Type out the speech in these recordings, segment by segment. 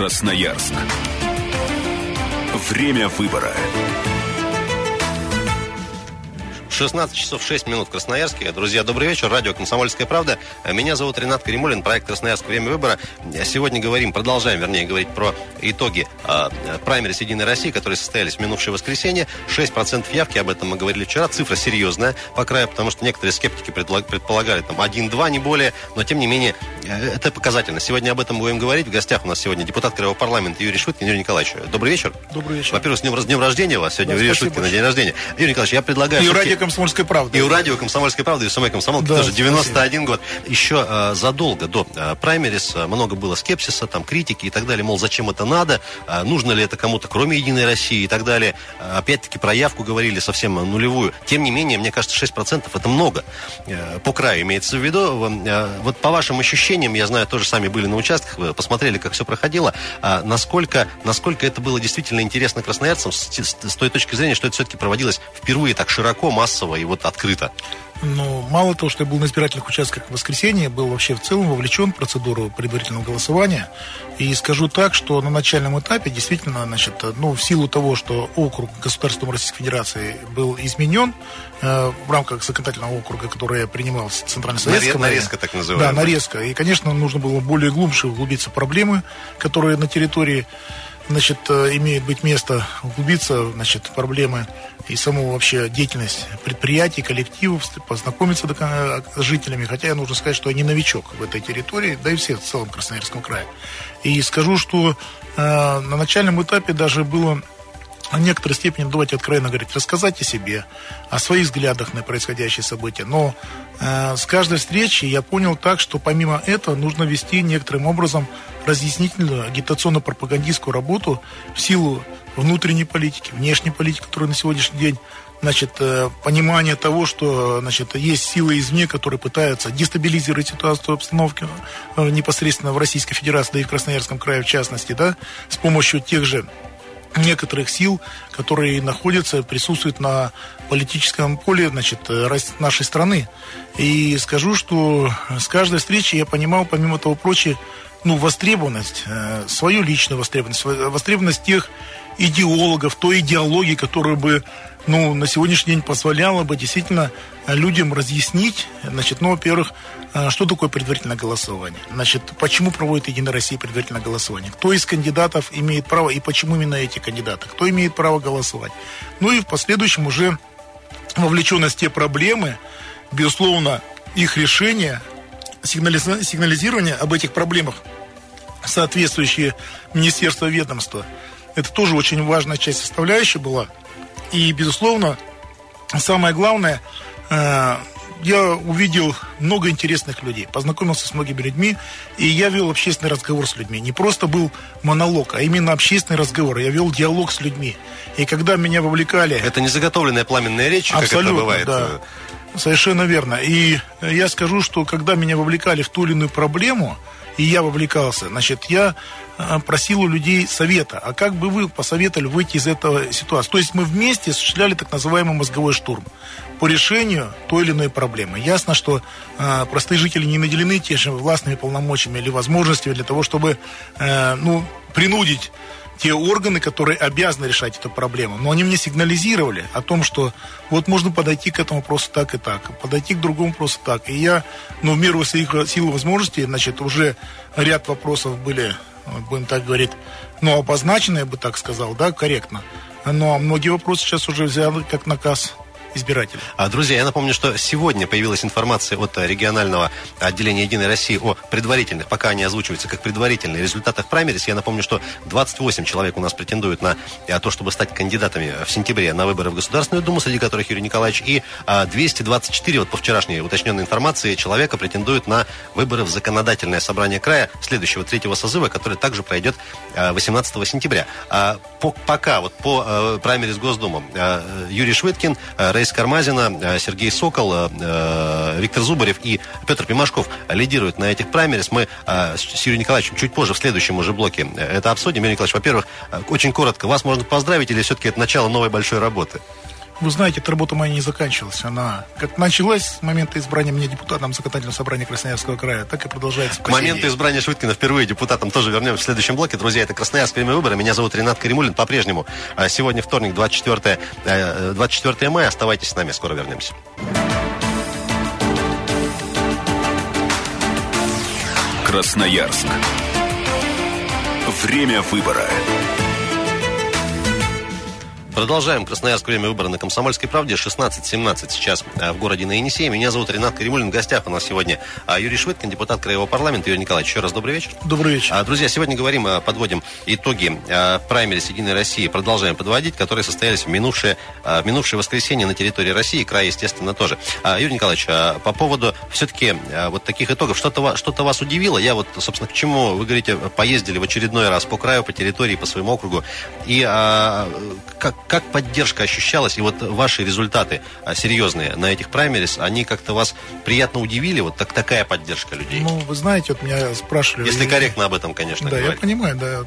Красноярск. Время выбора. 16 часов 6 минут в Красноярске. Друзья, добрый вечер. Радио «Комсомольская правда». Меня зовут Ренат Каримулин, проект «Красноярск. Время выбора». Сегодня говорим, продолжаем, вернее, говорить про итоги э, праймерис «Единой России», которые состоялись в минувшее воскресенье. 6% явки, об этом мы говорили вчера. Цифра серьезная по краю, потому что некоторые скептики предполагали там 1-2, не более. Но, тем не менее, э, это показательно. Сегодня об этом будем говорить. В гостях у нас сегодня депутат Краевого парламента Юрий Швыдкин. Юрий Николаевич, добрый вечер. Добрый вечер. Во-первых, с днем, с днем рождения у вас. Сегодня Да, Юрий Швыдкин на день рождения. Юрий Николаевич, я предлагаю... И всё-таки- радио «Комсомольская правда». и у радио «Комсомольская правда», и у самой «Комсомолки» Да, тоже 91 год. Еще э, задолго до э, праймерис э, много было скепсиса, там, критики и так далее. Мол, зачем это надо? Э, нужно ли это кому-то, кроме «Единой России» и так далее. Э, опять-таки, про явку говорили совсем э, нулевую. Тем не менее, мне кажется, 6% это много. Э, по краю имеется в виду. Э, вот по вашим ощущениям, я знаю, тоже сами были на участках, вы посмотрели, как все проходило. А насколько, насколько это было действительно интересно красноярцам с, с- с той точки зрения, что это все-таки проводилось впервые так широко, массово и вот открыто? Ну, мало того, что я был на избирательных участках в воскресенье, был вообще в целом вовлечен в процедуру предварительного голосования. И скажу так, что на начальном этапе действительно, значит, ну, в силу того, что округ государством Российской Федерации был изменен э, в рамках законодательного округа, который я принимал в Центральной Советской Наре- нарезка так называемая. Да, нарезка. И, конечно, нужно было более глубже углубиться в проблемы, которые на территории значит, э, имеет быть место углубиться, значит, проблемы и саму вообще деятельность предприятий, коллективов, познакомиться кон- с жителями. Хотя я нужно сказать, что я не новичок в этой территории, да и все в целом Красноярском крае. И скажу, что э, на начальном этапе даже было в некоторой степени, давайте откровенно говорить, рассказать о себе, о своих взглядах на происходящие события. Но э, с каждой встречи я понял так, что помимо этого нужно вести некоторым образом разъяснительную агитационно-пропагандистскую работу в силу внутренней политики, внешней политики, которая на сегодняшний день значит, э, понимание того, что значит, есть силы извне, которые пытаются дестабилизировать ситуацию обстановки э, непосредственно в Российской Федерации, да и в Красноярском крае в частности, да, с помощью тех же некоторых сил, которые находятся, присутствуют на политическом поле значит, э, нашей страны. И скажу, что с каждой встречи я понимал, помимо того прочего, ну, востребованность, э, свою личную востребованность, востребованность тех идеологов, той идеологии, которая бы ну, на сегодняшний день позволяла бы действительно э, людям разъяснить, значит, ну, во-первых, э, что такое предварительное голосование, значит, почему проводит Единая Россия предварительное голосование, кто из кандидатов имеет право и почему именно эти кандидаты, кто имеет право голосовать. Ну и в последующем уже вовлеченность те проблемы, безусловно, их решение, сигнализа- сигнализирование об этих проблемах соответствующие министерства ведомства. Это тоже очень важная часть составляющая была. И, безусловно, самое главное, э, я увидел много интересных людей, познакомился с многими людьми, и я вел общественный разговор с людьми. Не просто был монолог, а именно общественный разговор. Я вел диалог с людьми. И когда меня вовлекали... Это не заготовленная пламенная речь, как это Абсолютно, бывает. да. Совершенно верно. И э, я скажу, что когда меня вовлекали в ту или иную проблему, и я вовлекался, значит, я э, просил у людей совета. А как бы вы посоветовали выйти из этого ситуации? То есть мы вместе осуществляли так называемый мозговой штурм по решению той или иной проблемы. Ясно, что э, простые жители не наделены те же властными полномочиями или возможностями для того, чтобы э, ну, принудить те органы, которые обязаны решать эту проблему. Но они мне сигнализировали о том, что вот можно подойти к этому вопросу так и так, подойти к другому вопросу так. И я, ну, в меру своих сил и возможностей, значит, уже ряд вопросов были, э, будем так говорить, ну, обозначены, я бы так сказал, да, корректно. Но многие вопросы сейчас уже взяли как наказ избирателей. А, Друзья, я напомню, что сегодня появилась информация от э, регионального отделения «Единой России» о предварительных, пока они озвучиваются как предварительные, результатах праймерис. Я напомню, что 28 человек у нас претендуют на э, то, чтобы стать кандидатами в сентябре на выборы в Государственную Думу, среди которых Юрий Николаевич, и а, 224, вот по вчерашней уточненной информации, человека претендуют на выборы в законодательное собрание края следующего третьего созыва, который также пройдет э, 18 сентября. А, по- пока вот по э, праймерис Госдумы э, Юрий Швыдкин, Раиса Кармазина, э, Сергей Сокол, э, э, Виктор Зубарев и Петр Пимашков лидируют на этих праймерис. Мы с Юрием Николаевичем чуть позже в следующем уже блоке это обсудим. Юрий Николаевич, во-первых, очень коротко, вас можно поздравить или все-таки это начало новой большой работы? Вы знаете, эта работа моя не заканчивалась. Она как началась с момента избрания меня депутатом законодательного собрания Красноярского края, так и продолжается. К моменту избрания Швыдкина впервые депутатом тоже вернемся в следующем блоке. Друзья, это Красноярск, время выбора. Меня зовут Ренат Каримулин. По-прежнему а, сегодня вторник, 24, 24 э, мая. Оставайтесь с нами, скоро вернемся. Красноярск. Время выбора. Продолжаем. Красноярск. Время выбора на Комсомольской правде. 16.17 сейчас э, в городе на Енисее. Меня зовут Ренат Каримулин. В гостях у нас сегодня а, Юрий Швыдкин, депутат Краевого парламента. Юрий Николаевич, еще раз добрый вечер. Добрый вечер. А, друзья, сегодня говорим, э, подводим итоги э, праймерис Единой России. Продолжаем подводить, которые состоялись в минувшее, в минувшее воскресенье на территории России. Край, естественно, тоже. Юрий Николаевич, по поводу все-таки вот таких итогов. Что-то что вас удивило? Я вот, собственно, к чему, вы говорите, поездили в очередной раз по краю, по территории, по своему округу. И как, как поддержка ощущалась, и вот ваши результаты а, серьезные на этих праймерис, они как-то вас приятно удивили, вот так, такая поддержка людей? Ну, вы знаете, вот меня спрашивали... Если корректно об этом, конечно, Да, говорить. я понимаю, да.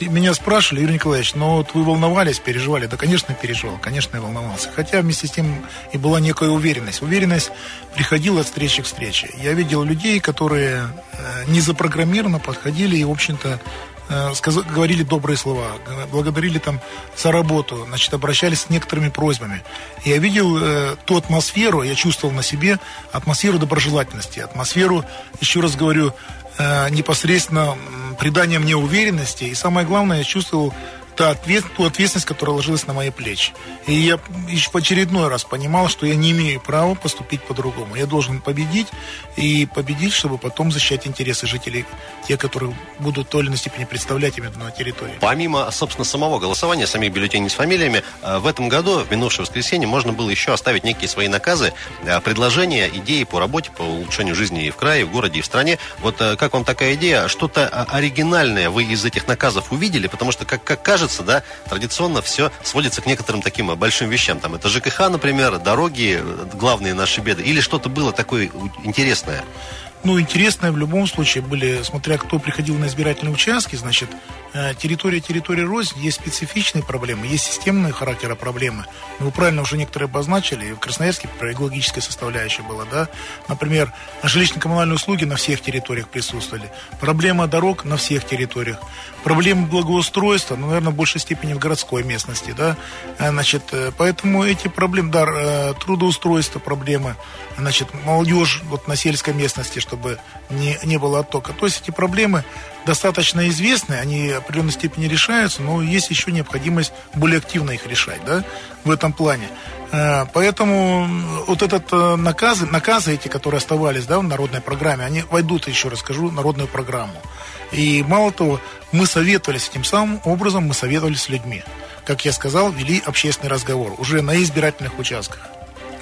И меня спрашивали, Юрий Николаевич, ну вот вы волновались, переживали? Да, конечно, переживал, конечно, я волновался. Хотя вместе с тем и была некая уверенность. Уверенность приходила от встречи к встрече. Я видел людей, которые э, не запрограммированно подходили и, в общем-то, Э, говорили добрые слова, благодарили там за работу, значит, обращались с некоторыми просьбами. Я видел э, ту атмосферу, я чувствовал на себе атмосферу доброжелательности, атмосферу, еще раз говорю, э, непосредственно придания мне уверенности. И самое главное, я чувствовал та ответ, ту ответственность, которая ложилась на мои плечи. И я еще в очередной раз понимал, что я не имею права поступить по-другому. Я должен победить и победить, чтобы потом защищать интересы жителей, те, которые будут в той или иной степени представлять именно на территории. Помимо, собственно, самого голосования, самих бюллетеней с фамилиями, э, в этом году, в минувшее воскресенье, можно было еще оставить некие свои наказы, э, предложения, идеи по работе, по улучшению жизни и в крае, и в городе, и в стране. Вот э, как вам такая идея? Что-то оригинальное вы из этих наказов увидели? Потому что, как, как кажется, кажется, да, традиционно все сводится к некоторым таким большим вещам. Там это ЖКХ, например, дороги, главные наши беды. Или что-то было такое интересное? Ну, интересное в любом случае были, смотря кто приходил на избирательные участки, значит, э, территория территории рознь, есть специфичные проблемы, есть системные характера проблемы. Вы правильно уже некоторые обозначили, в Красноярске про экологическая составляющая была, да. Например, жилищно-коммунальные услуги на всех территориях присутствовали. Проблема дорог на всех территориях. Проблема благоустройства, ну, наверное, в большей степени в городской местности, да. Э, значит, э, поэтому эти проблемы, да, трудоустройство проблемы, значит, молодежь вот на сельской местности, что чтобы не, не было оттока. То есть эти проблемы достаточно известны, они в определенной степени решаются, но есть еще необходимость более активно их решать да, в этом плане. Э, поэтому вот этот э, наказы, наказы эти, которые оставались да, в народной программе, они войдут, еще раз скажу, в народную программу. И мало того, мы советовались тем самым образом, мы советовались с людьми. Как я сказал, вели общественный разговор уже на избирательных участках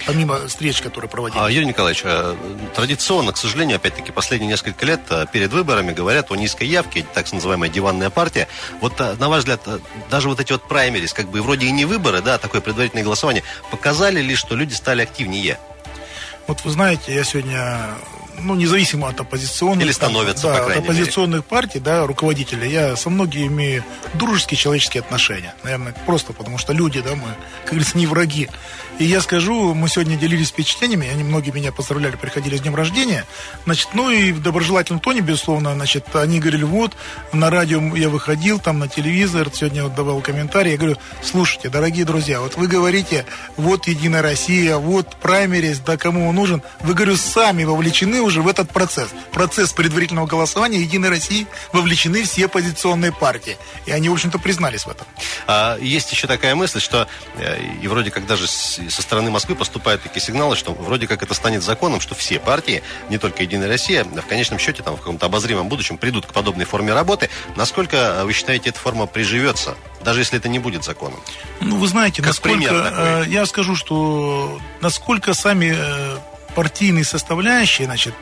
помимо встреч, которые проводили. А, Юрий Николаевич, э, традиционно, к сожалению, опять-таки, последние несколько лет э, перед выборами говорят о низкой явке, так называемая диванная партия. Вот, э, на ваш взгляд, даже вот эти вот праймерис, как бы вроде и не выборы, да, такое предварительное голосование, показали ли, что люди стали активнее? Вот вы знаете, я сегодня ну, независимо от оппозиционных... Или становятся, да, по от оппозиционных мере. партий, да, руководителя, я со многими имею дружеские человеческие отношения. Наверное, просто потому что люди, да, мы, как говорится, не враги. И я скажу, мы сегодня делились впечатлениями, они многие меня поздравляли, приходили с днем рождения. Значит, ну и в доброжелательном тоне, безусловно, значит, они говорили, вот, на радио я выходил, там на телевизор, сегодня вот давал комментарий, я говорю, слушайте, дорогие друзья, вот вы говорите, вот Единая Россия, вот праймерис, да кому он нужен, вы, говорю, сами вовлечены уже в этот процесс. Процесс предварительного голосования Единой России вовлечены все оппозиционные партии. И они, в общем-то, признались в этом. А, есть еще такая мысль, что э, и вроде как даже со стороны Москвы поступают такие сигналы, что вроде как это станет законом, что все партии, не только Единая Россия, в конечном счете там в каком-то обозримом будущем придут к подобной форме работы. Насколько э, вы считаете, эта форма приживется, даже если это не будет законом? Ну, вы знаете, как насколько... Э, я скажу, что насколько сами партийные составляющие, значит,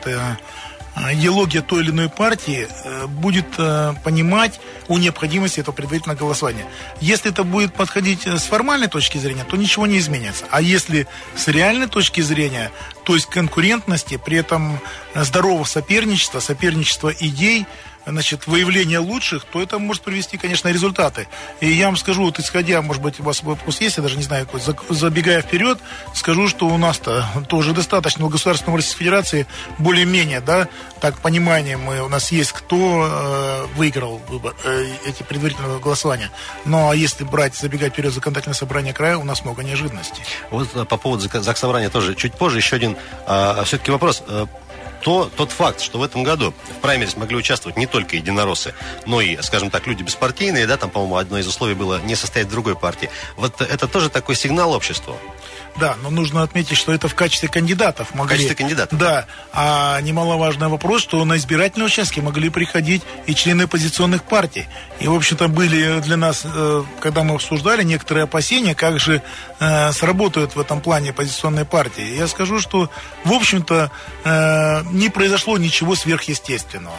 идеология той или иной партии э, будет э, понимать о необходимости этого предварительного голосования. Если это будет подходить э, с формальной точки зрения, то ничего не изменится. А если с реальной точки зрения, то есть конкурентности, при этом здорового соперничества, соперничества идей, значит, выявления лучших, то это может привести, конечно, результаты. И я вам скажу, вот исходя, может быть, у вас вопрос есть, я даже не знаю, какой, забегая вперед, скажу, что у нас-то тоже достаточно у государственного Российской Федерации более-менее, да, так понимание мы, у нас есть, кто э, выиграл выбор, э, эти предварительные голосования. Но ну, а если брать, забегать вперед законодательное собрание края, у нас много неожиданностей. Вот э, по поводу ЗАГС собрания тоже чуть позже еще один э, все-таки вопрос. Э, то тот факт, что в этом году в праймерис могли участвовать не только единороссы, но и, скажем так, люди беспартийные, да, там, по-моему, одно из условий было не состоять в другой партии. Вот это тоже такой сигнал обществу. Да, но нужно отметить, что это в качестве кандидатов могли. В качестве кандидатов. Да. А немаловажный вопрос, что на избирательные участки могли приходить и члены оппозиционных партий. И, в общем-то, были для нас, э, когда мы обсуждали некоторые опасения, как же э, сработают в этом плане оппозиционные партии. Я скажу, что, в общем-то, э, не произошло ничего сверхъестественного.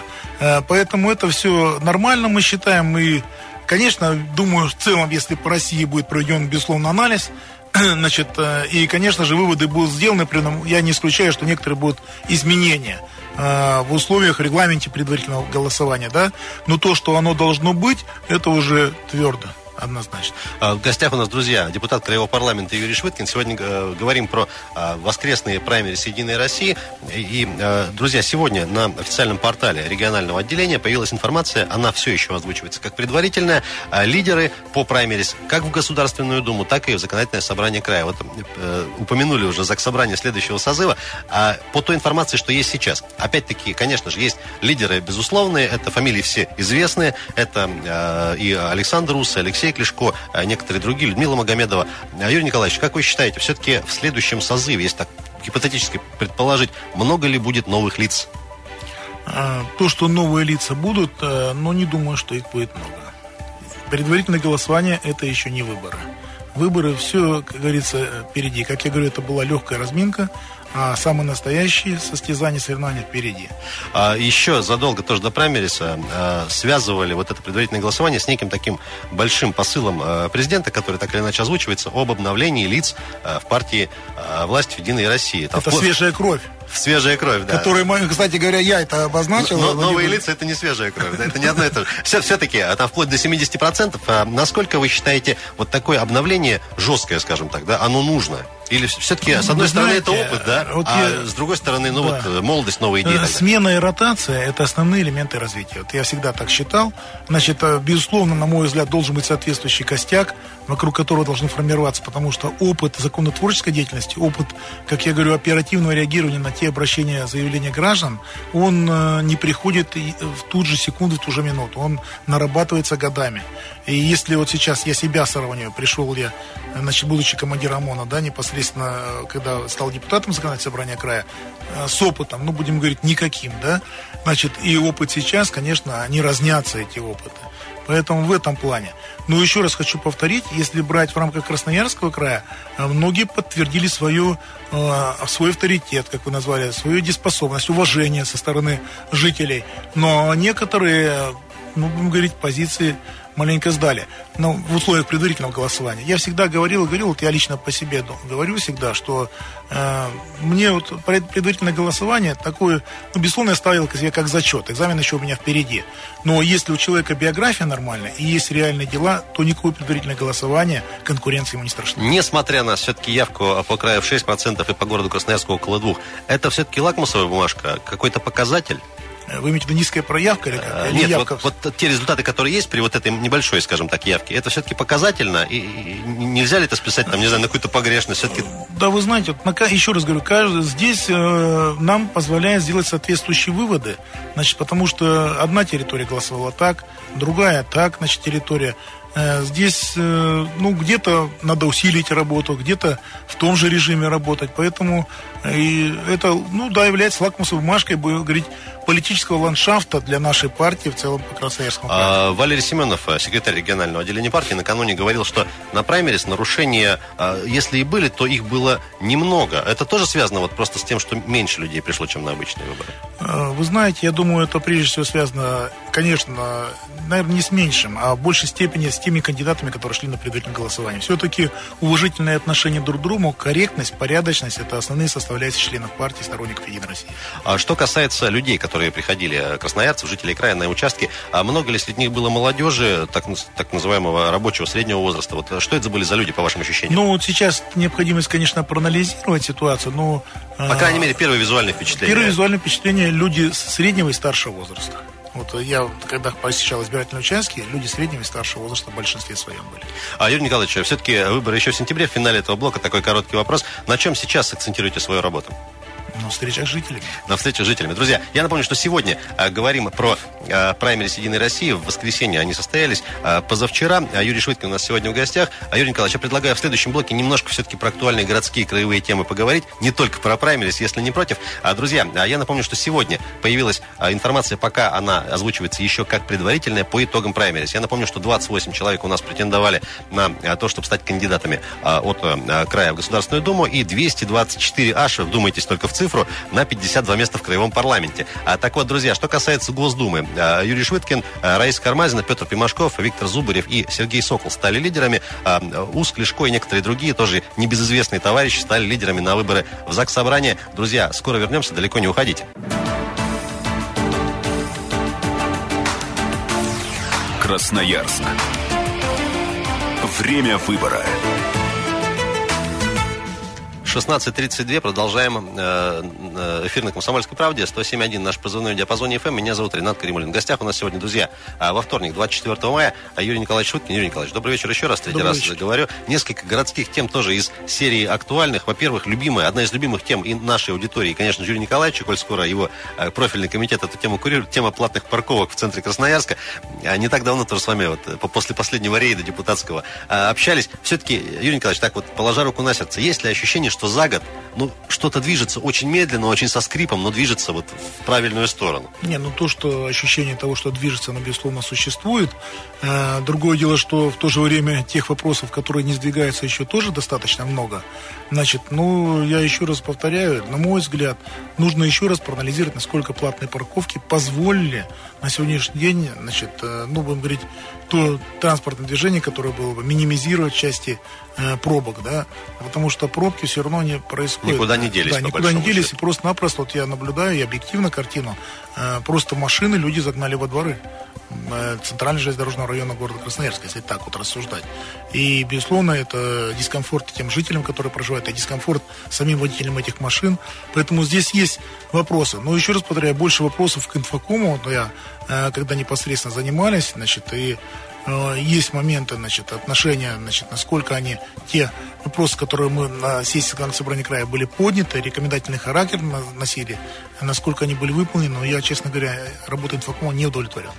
Поэтому это все нормально, мы считаем. И, конечно, думаю, в целом, если по России будет проведен, безусловно, анализ, Значит, э, и, конечно же, выводы будут сделаны, при этом я не исключаю, что некоторые будут изменения э, в условиях регламенте предварительного голосования, да, но то, что оно должно быть, это уже твердо однозначно. А, в гостях у нас, друзья, депутат Краевого парламента Юрий Швыткин. Сегодня э, говорим про э, воскресные праймерис Единой России. И, э, друзья, сегодня на официальном портале регионального отделения появилась информация, она все еще озвучивается как предварительная. Лидеры по праймерис как в Государственную Думу, так и в Законодательное собрание края. Вот э, упомянули уже за собрание следующего созыва. А по той информации, что есть сейчас. Опять-таки, конечно же, есть лидеры безусловные, это фамилии все известные. Это и Александр Рус, Алексей Алексей Клешко, а некоторые другие, Людмила Магомедова. А, Юрий Николаевич, как вы считаете, все-таки в следующем созыве, если так гипотетически предположить, много ли будет новых лиц? А, то, что новые лица будут, э, но не думаю, что их будет много. Предварительное голосование – это еще не выборы. Выборы, все, как говорится, впереди. Как я говорю, это была легкая разминка а самые настоящие состязания, соревнования впереди. А еще задолго тоже до праймериса а, связывали вот это предварительное голосование с неким таким большим посылом а, президента, который так или иначе озвучивается, об обновлении лиц а, в партии а, власти в Единой России. Там это вплоть... свежая кровь. Свежая кровь, да. Которые, кстати говоря, я это обозначил. Но, но новые лица это не свежая кровь, да, это не одно и то же. Все, все-таки, а там вплоть до 70%, а насколько вы считаете вот такое обновление жесткое, скажем так, да, оно нужно? Или все-таки, с одной Вы стороны, знаете, это опыт, да? Вот а я... с другой стороны, ну да. вот э, молодость, новые идеи. Смена и ротация – это основные элементы развития. Вот я всегда так считал. Значит, э, безусловно, на мой взгляд, должен быть соответствующий костяк, вокруг которого должны формироваться, потому что опыт законотворческой деятельности, опыт, как я говорю, оперативного реагирования на те обращения, заявления граждан, он э, не приходит в ту же секунду, в ту же минуту. Он нарабатывается годами. И если вот сейчас я себя сравниваю, пришел я, значит, будучи командиром ОМОНа, да, непосредственно, когда стал депутатом законодательного собрания края, э, с опытом, ну, будем говорить, никаким, да, значит, и опыт сейчас, конечно, они разнятся, эти опыты. Поэтому в этом плане. Но еще раз хочу повторить, если брать в рамках Красноярского края, э, многие подтвердили свою, э, свой авторитет, как вы назвали, свою дееспособность, уважение со стороны жителей. Но некоторые, ну, будем говорить, позиции маленько сдали. Но в условиях предварительного голосования. Я всегда говорил говорил, вот я лично по себе говорю всегда, что э, мне вот предварительное голосование такое, ну, безусловно, я ставил себе как зачет. Экзамен еще у меня впереди. Но если у человека биография нормальная и есть реальные дела, то никакое предварительное голосование конкуренции ему не страшно. Несмотря на все-таки явку по краю в 6% и по городу Красноярску около двух, это все-таки лакмусовая бумажка, какой-то показатель? Вы имеете в виду низкая проявка или как? Или Нет, явка? Вот, вот те результаты, которые есть при вот этой небольшой, скажем так, явке, это все-таки показательно? И, и нельзя ли это списать, там, не знаю, на какую-то погрешность? Все-таки... Да, вы знаете, вот, еще раз говорю, каждый, здесь э, нам позволяет сделать соответствующие выводы. Значит, потому что одна территория голосовала так, другая так, значит, территория. Э, здесь, э, ну, где-то надо усилить работу, где-то в том же режиме работать. Поэтому э, и это, ну, да, является лакмусовой бумажкой, будем говорить, политического ландшафта для нашей партии в целом по Красноярскому краю. А, Валерий Семенов, секретарь регионального отделения партии, накануне говорил, что на праймерис нарушения, а, если и были, то их было немного. Это тоже связано вот просто с тем, что меньше людей пришло, чем на обычные выборы? Вы знаете, я думаю, это прежде всего связано конечно, наверное, не с меньшим, а в большей степени с теми кандидатами, которые шли на предварительное голосование. Все-таки уважительное отношение друг к другу, корректность, порядочность – это основные составляющие членов партии сторонников Единой России. А что касается людей, которые приходили, красноярцев, жителей края на участки, а много ли среди них было молодежи, так, так называемого рабочего среднего возраста? Вот что это были за люди, по вашим ощущениям? Ну, вот сейчас необходимость, конечно, проанализировать ситуацию, но... По крайней мере, первое визуальное впечатление. Первое визуальное впечатление – люди среднего и старшего возраста. Вот я, когда посещал избирательные участки, люди среднего и старшего возраста в большинстве своем были. А, Юрий Николаевич, все-таки выборы еще в сентябре, в финале этого блока такой короткий вопрос. На чем сейчас акцентируете свою работу? На встречах с жителями. На встречах с жителями. Друзья, я напомню, что сегодня э, говорим про э, праймерис Единой России. В воскресенье они состоялись э, позавчера. А Юрий Швыдкин у нас сегодня в гостях. А Юрий Николаевич, я предлагаю в следующем блоке немножко все-таки про актуальные городские краевые темы поговорить. Не только про праймерис, если не против. А, друзья, а я напомню, что сегодня появилась а, информация, пока она озвучивается еще как предварительная по итогам праймерис. Я напомню, что 28 человек у нас претендовали на а, то, чтобы стать кандидатами а, от а, края в Государственную Думу. И 224 аж, вдумайтесь только в цифру, на 52 места в Краевом парламенте. А, так вот, друзья, что касается Госдумы. А, Юрий Швыдкин, а, Раиса Кармазина, Петр Пимашков, Виктор Зубарев и Сергей Сокол стали лидерами. А, Уск, Лешко и некоторые другие, тоже небезызвестные товарищи, стали лидерами на выборы в ЗАГС Собрания. Друзья, скоро вернемся, далеко не уходите. Красноярск. Время выбора. 16.32. Продолжаем э, э, эфир на Комсомольской правде. 107.1 наш позывной диапазон ФМ. Меня зовут Ренат Каримулин. В гостях у нас сегодня, друзья, а, во вторник, 24 мая, а Юрий Николаевич Шуткин. Юрий Николаевич, добрый вечер еще раз. Третий добрый раз вечер. говорю. Несколько городских тем тоже из серии актуальных. Во-первых, любимая, одна из любимых тем и нашей аудитории, конечно, Юрий Николаевич, коль скоро его э, профильный комитет эту тему курирует. Тема платных парковок в центре Красноярска. Не так давно тоже с вами вот после последнего рейда депутатского общались. Все-таки, Юрий Николаевич, так вот, положа руку на сердце, есть ли ощущение, что за год ну, что-то движется очень медленно, очень со скрипом, но движется вот в правильную сторону. Не, ну то, что ощущение того, что движется, оно, безусловно, существует. А, другое дело, что в то же время тех вопросов, которые не сдвигаются, еще тоже достаточно много. Значит, ну, я еще раз повторяю, на мой взгляд, нужно еще раз проанализировать, насколько платные парковки позволили на сегодняшний день, значит, э, ну, будем говорить, то транспортное движение, которое было бы минимизировать части э, пробок, да, потому что пробки все равно не происходят. Никуда не делись. Да, никуда не делись, счету. и просто-напросто, вот я наблюдаю и объективно картину, э, просто машины люди загнали во дворы. Э, центральной железнодорожного района города Красноярска, если так вот рассуждать. И, безусловно, это дискомфорт тем жителям, которые проживают, и дискомфорт самим водителям этих машин. Поэтому здесь есть вопросы. Но еще раз повторяю, больше вопросов к инфокому. Вот я, когда непосредственно занимались, значит, и есть моменты, значит, отношения, значит, насколько они, те вопросы, которые мы на сессии Законодательного собрания края были подняты, рекомендательный характер носили, насколько они были выполнены, но я, честно говоря, работой инфокома не удовлетворен.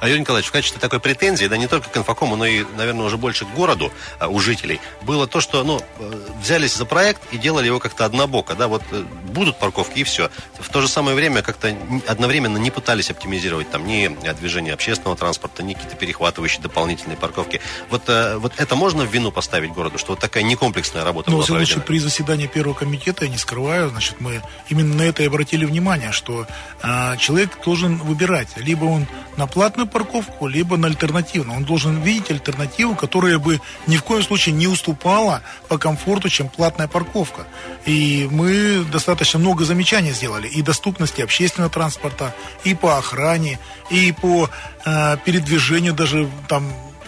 А, Юрий Николаевич, в качестве такой претензии, да не только к инфокому, но и, наверное, уже больше к городу а, у жителей, было то, что, ну, э, взялись за проект и делали его как-то однобоко, да, вот э, будут парковки и все. В то же самое время как-то одновременно не пытались оптимизировать там ни движение общественного транспорта, ни какие-то перехватывающие дополнительные парковки. Вот, э, вот это можно в вину поставить городу, что вот такая некомплексная работа ну, была проведена? при заседании первого комитета, я не скрываю, значит, мы именно на это и обратили внимание, что э, человек должен выбирать, либо он на платную парковку, либо на альтернативную. Он должен видеть альтернативу, которая бы ни в коем случае не уступала по комфорту, чем платная парковка. И мы достаточно много замечаний сделали и доступности общественного транспорта, и по охране, и по э, передвижению даже там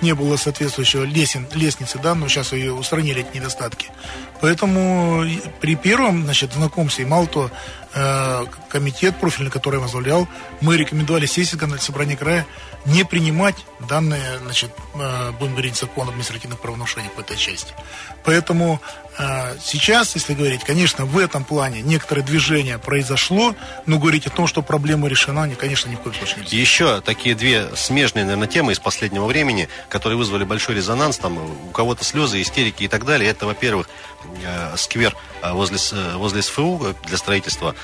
не было соответствующего лесен, лестницы, да, но сейчас ее устранили эти недостатки. Поэтому при первом, значит, знакомстве, мало того, комитет профильный, который возглавлял, мы рекомендовали сессии собрания края не принимать данные, значит, э, будем говорить, закон административных правонарушениях в этой части. Поэтому э, сейчас, если говорить, конечно, в этом плане некоторое движение произошло, но говорить о том, что проблема решена, не, конечно, ни в коем случае нельзя. Еще такие две смежные, наверное, темы из последнего времени, которые вызвали большой резонанс, там у кого-то слезы, истерики и так далее. Это, во-первых, э, сквер возле, возле СФУ для строительства э,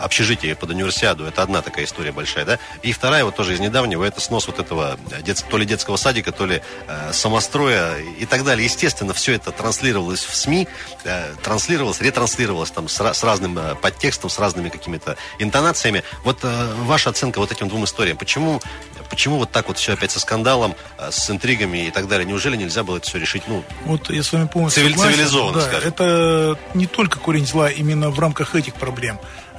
общежитие под универсиаду. Это одна такая история большая, да. И вторая, вот тоже из недавнего, это снос вот этого дет, то ли детского садика, то ли э, самостроя и так далее. Естественно, все это транслировалось в СМИ, э, транслировалось, ретранслировалось там с, с разным э, подтекстом, с разными какими-то интонациями. Вот э, ваша оценка вот этим двум историям. Почему, почему вот так вот все опять со скандалом, э, с интригами и так далее? Неужели нельзя было это все решить, ну, вот я с вами полностью цивили- согласен. цивилизованно, да, скажем? Это не только корень зла именно в рамках этих проблем.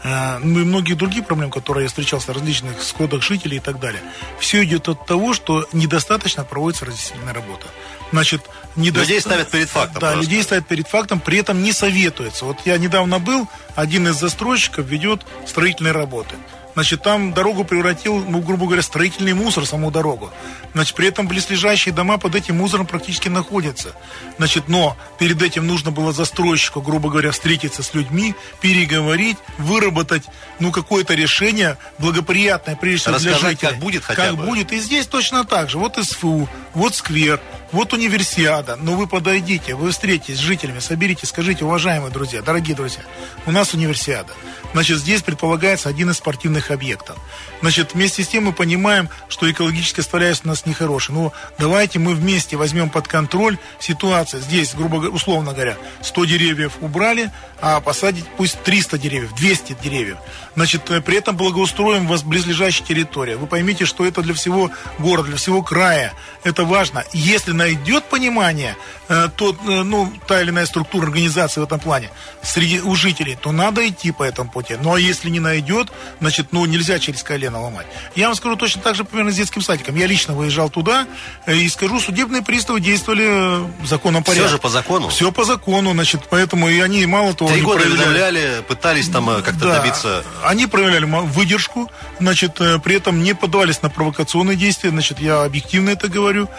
Э, Ну и многие другие проблемы, которые я встречал в различных сходах жителей и так далее. Все идет от того, что недостаточно проводится разъяснительная работа. Значит, недоста- Людей ставят перед фактом Да, просто. людей ставят перед фактом, при этом не советуется. Вот я недавно был, один из застройщиков ведет строительные работы. Значит, там дорогу превратил, ну, грубо говоря, строительный мусор, саму дорогу. Значит, при этом близлежащие дома под этим мусором практически находятся. Значит, но перед этим нужно было застройщику, грубо говоря, встретиться с людьми, переговорить, выработать, ну, какое-то решение благоприятное, прежде всего, для жителей. как будет хотя Как бы. будет. И здесь точно так же. Вот СФУ, вот сквер, вот универсиада. Но вы подойдите, вы встретитесь с жителями, соберите, скажите, уважаемые друзья, дорогие друзья, у нас универсиада. Значит, здесь предполагается один из спортивных объектов. Значит, вместе с тем мы понимаем, что экологическая составляющая у нас нехорошая. Ну, давайте мы вместе возьмем под контроль ситуацию. Здесь, грубо говоря, условно говоря, 100 деревьев убрали, а посадить пусть 300 деревьев, 200 деревьев. Значит, э, при этом благоустроим вас близлежащая территория. Вы поймите, что это для всего города, для всего края. Это важно. Если найдет понимание, э, то, э, ну, та или иная структура организации в этом плане среди у жителей, то надо идти по этому пути. Ну, а если не найдет, значит, ну, нельзя через колено ломать. Я вам скажу точно так же, примерно, с детским садиком. Я лично выезжал туда, э, и скажу, судебные приставы действовали в законном Все же по закону. Все по закону, значит, поэтому и они мало того... Три года проявляли- уведомляли, пытались там как-то да, добиться... Они проявляли выдержку, значит, при этом не поддавались на провокационные действия, значит, я объективно это говорю,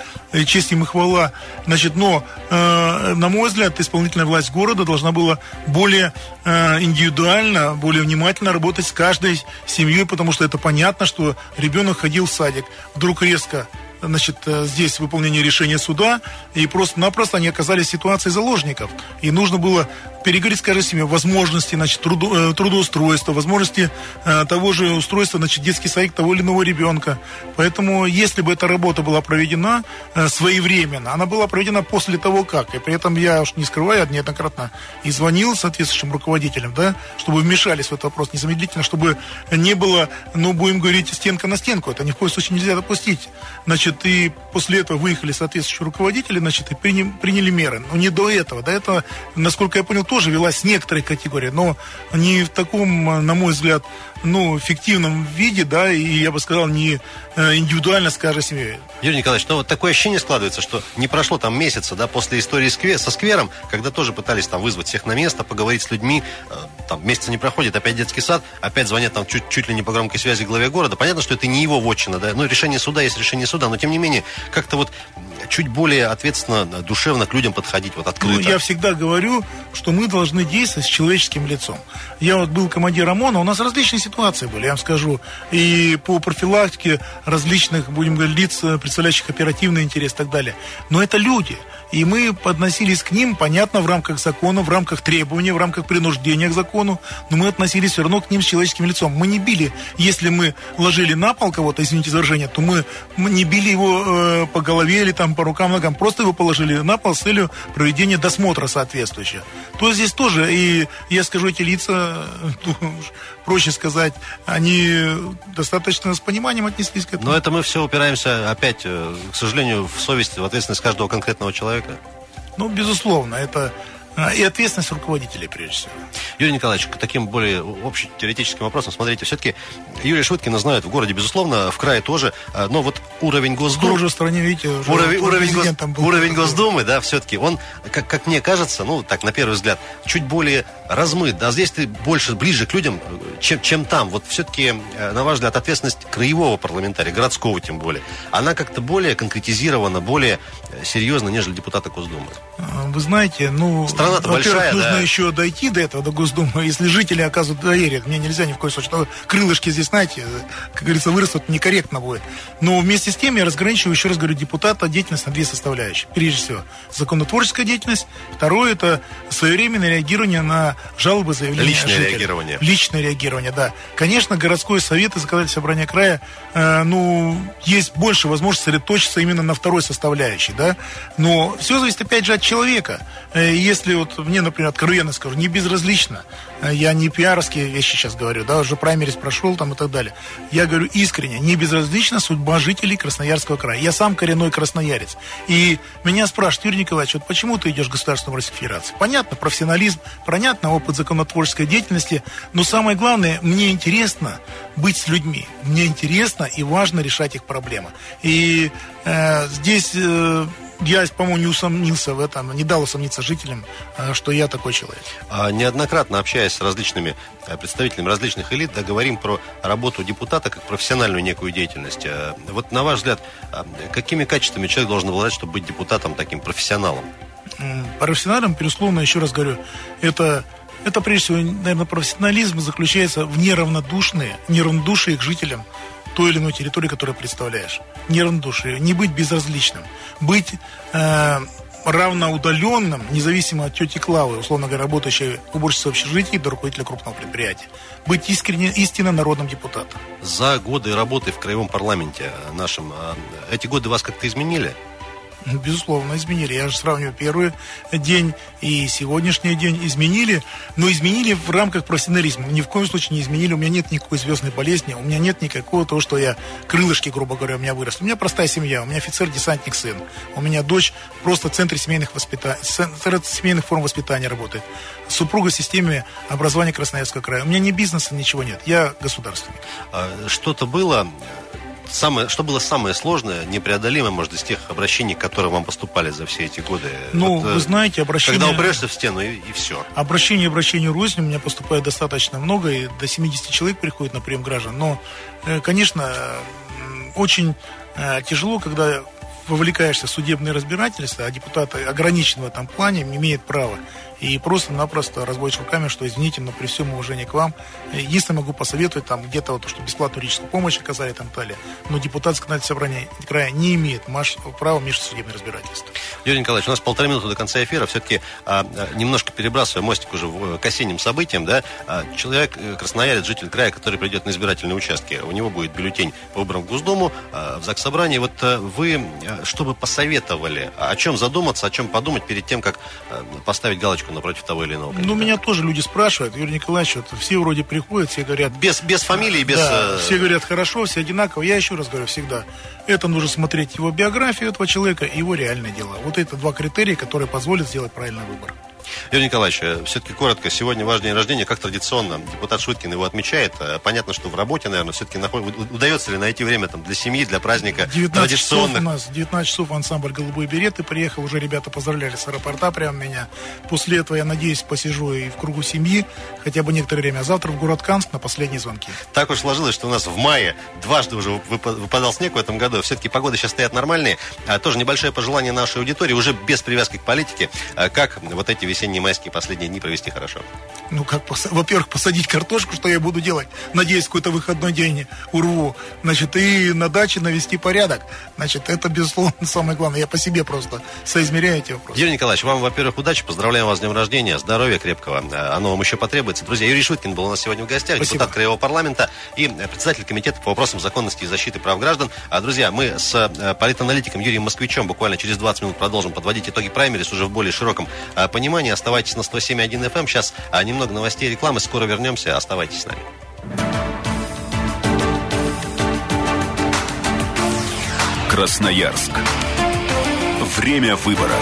честь им и хвала, значит, но, э, на мой взгляд, исполнительная власть города должна была более э, индивидуально, более внимательно работать с каждой семьей, потому что это понятно, что ребенок ходил в садик, вдруг резко значит, э, здесь выполнение решения суда, и просто-напросто они оказались в ситуации заложников. И нужно было переговорить с каждой семьей, возможности, значит, труду- э, трудоустройства, возможности э, того же устройства, значит, детский садик того или иного ребенка. Поэтому, если бы эта работа была проведена э, своевременно, она была проведена после того, как. И при этом я уж не скрываю, неоднократно и звонил соответствующим руководителям, да, чтобы вмешались в этот вопрос незамедлительно, чтобы не было, ну, будем говорить, стенка на стенку. Это ни в коем случае нельзя допустить. Значит, и после этого выехали соответствующие руководители, значит, и приня- приняли меры. Но не до этого. До этого, насколько я понял, тоже велась некоторая категория, но не в таком, на мой взгляд, ну, фиктивном виде, да, и я бы сказал, не э, индивидуально с каждой семьей. Юрий Николаевич, ну вот такое ощущение складывается, что не прошло там месяца, да, после истории сквер, со сквером, когда тоже пытались там вызвать всех на место, поговорить с людьми, э, там месяца не проходит, опять детский сад, опять звонят там чуть, чуть ли не по громкой связи главе города. Понятно, что это не его вотчина, да, ну решение суда есть решение суда, но тем не менее, как-то вот чуть более ответственно, душевно к людям подходить, вот Ну, открыто. я всегда говорю, что мы должны действовать с человеческим лицом. Я вот был командир ОМОНа, у нас различные ситуации были, я вам скажу. И по профилактике различных, будем говорить, лиц, э, представляющих оперативный интерес и так далее. Но это люди. И мы подносились к ним, понятно, в рамках закона, в рамках требований, в рамках принуждения к закону, но мы относились все равно к ним с человеческим лицом. Мы не били, если мы ложили на пол кого-то, извините за выражение, то мы, мы не били его э, по голове или там по рукам, ногам, просто его положили на пол с целью проведения досмотра соответствующего. То здесь тоже, и я скажу, эти лица, ну, проще сказать, они достаточно с пониманием отнеслись к этому. Но это мы все упираемся опять, э, к сожалению, в совесть, в ответственность каждого конкретного человека. Ну, безусловно, это и ответственность руководителей, прежде всего. Юрий Николаевич, к таким более общим теоретическим вопросам, смотрите, все-таки Юрия Швыдкина знают в городе, безусловно, в крае тоже, а, но вот уровень Госдумы... В стране, видите, уже Уровень, уровень, гос- был. уровень Госдумы, да, все-таки, он, как, как мне кажется, ну, так, на первый взгляд, чуть более размыт. А здесь ты больше, ближе к людям, чем, чем там. Вот все-таки, э, на ваш взгляд, ответственность краевого парламентария, городского тем более, она как-то более конкретизирована, более э, серьезна, нежели депутата Госдумы. А, Вы знаете, ну... Страна страна-то большая, нужно да. еще дойти до этого, до Госдумы. Если жители оказывают доверие, мне нельзя ни в коем случае. Что крылышки здесь, знаете, как говорится, вырастут некорректно будет. Но вместе с тем я разграничиваю, еще раз говорю, депутата деятельность на две составляющие. Прежде всего, законотворческая деятельность. Второе, это своевременное реагирование на жалобы, заявления Личное жителей. реагирование. Личное реагирование, да. Конечно, городской совет и законодательное собрание края, э, ну, есть больше возможности сосредоточиться именно на второй составляющей, да. Но все зависит, опять же, от человека. Э, если вот мне, например, откровенно скажу, не безразлично, э, я не пиаровские вещи сейчас говорю, да, уже праймерис прошел там и так далее. Я говорю искренне, не безразлична судьба жителей Красноярского края. Я сам коренной красноярец. И меня спрашивают, Юрий Николаевич, вот почему ты идешь в Государственную Российскую Федерацию? Понятно, профессионализм, понятно, опыт законотворческой деятельности, но самое главное, мне интересно быть с людьми. Мне интересно и важно решать их проблемы. И э, здесь э, я, по-моему, не усомнился в этом, не дал усомниться жителям, э, что я такой человек. А, Неоднократно общаясь с различными э, представителями различных элит, да, говорим про работу депутата как профессиональную некую деятельность. Э, Вот на ваш взгляд, какими качествами человек должен обладать, чтобы быть депутатом таким профессионалом? Профессионалом, безусловно, еще раз говорю, это, это прежде всего, наверное, профессионализм заключается в неравнодушные, неравнодушие к жителям той или иной территории, которую представляешь. Неравнодушие, не быть безразличным, быть э, равноудаленным, независимо от тети Клавы, условно говоря, работающей уборщицей общежития до руководителя крупного предприятия. Быть искренне, истинно народным депутатом. За годы работы в краевом парламенте нашем, э, эти годы вас как-то изменили? Безусловно, изменили. Я же сравниваю первый день и сегодняшний день. Изменили, но изменили в рамках профессионализма. Ни в коем случае не изменили. У меня нет никакой звездной болезни, у меня нет никакого того, что я крылышки, грубо говоря, у меня выросли. У меня простая семья, у меня офицер-десантник сын. У меня дочь просто в центре семейных, воспита... центре семейных форм воспитания работает. Супруга в системе образования Красноярского края. У меня ни бизнеса, ничего нет. Я государственник. А Что-то было, самое, что было самое сложное, непреодолимое, может, из тех обращений, которые вам поступали за все эти годы? Ну, Вот, э, вы знаете, обращение... Когда упрешься в стену, и, и все. Обращений обращений рознь, у меня поступает достаточно много, и до 70 человек приходит на прием граждан. Но, э, конечно, очень э, тяжело, когда вовлекаешься в судебные разбирательства, а депутат ограничен в этом плане, имеет право. И просто-напросто разводишь руками, что извините, но при всем уважении к вам, э, единственное могу посоветовать, там где-то вот, что бесплатную юридическую помощь оказали и так далее. Но депутат законодательного собрания края не имеет права судебное разбирательство. Юрий Николаевич, у нас полторы минуты до конца эфира. Все-таки а, а, немножко перебрасывая мостик уже в- к осенним событиям, да, а, человек, э, красноярец, житель края, который придет на избирательные участки, у него будет бюллетень по выборам в Госдуму, а, в ЗАГС Собрание. Вот а, вы, что бы посоветовали, о чем задуматься, о чем подумать перед тем, как а, поставить галочку напротив того или иного Ну, кандидата? меня тоже люди спрашивают, Юрий Николаевич, вот все вроде приходят, все говорят, Без, без фамилии, без... Да, э, все говорят хорошо, все одинаково. Я еще раз говорю всегда, это нужно смотреть его биографию этого человека и его реальные дела. Вот это два критерия, которые позволят сделать правильный выбор. Юрий Николаевич, все-таки коротко, сегодня ваш день рождения, как традиционно, депутат Шуткин его отмечает. Э, Понятно, что в работе, наверное, все-таки удается ли найти время там, для семьи, для праздника 19 часов у традиционных? нас, 19 часов ансамбль «Голубой берет» и приехал, уже ребята поздравляли с аэропорта прямо меня. После этого, я надеюсь, посижу и в кругу семьи хотя бы некоторое время. А завтра в город Канск на последние звонки. Так уж сложилось, что у нас в мае дважды уже выпа- выпадал снег в этом году. Все-таки погоды сейчас стоят нормальные. А, тоже небольшое пожелание нашей аудитории, уже без привязки к политике, а, как вот эти весенние майские последние дни провести хорошо. Ну, как, во-первых, посадить картошку, что я буду делать. Надеюсь, какой-то выходной день урву. Значит, и на даче навести порядок. Значит, это, безусловно, самое главное. Я по себе просто соизмеряю эти вопросы. Юрий Николаевич, вам, во-первых, удачи, поздравляем вас с днем рождения, здоровья крепкого, А, оно вам еще потребуется. Друзья, Юрий Шуткин был у нас сегодня в гостях, Спасибо. депутат Краевого парламента и э, председатель комитета по вопросам законности и защиты прав граждан. А, друзья, мы с э, политаналитиком Юрием Москвичем буквально через 20 минут продолжим подводить итоги праймерис уже в более широком э, понимании. Оставайтесь на 107.1 FM. Сейчас а, немного новостей и рекламы. Скоро вернемся. Оставайтесь с нами. Красноярск. Время выбора.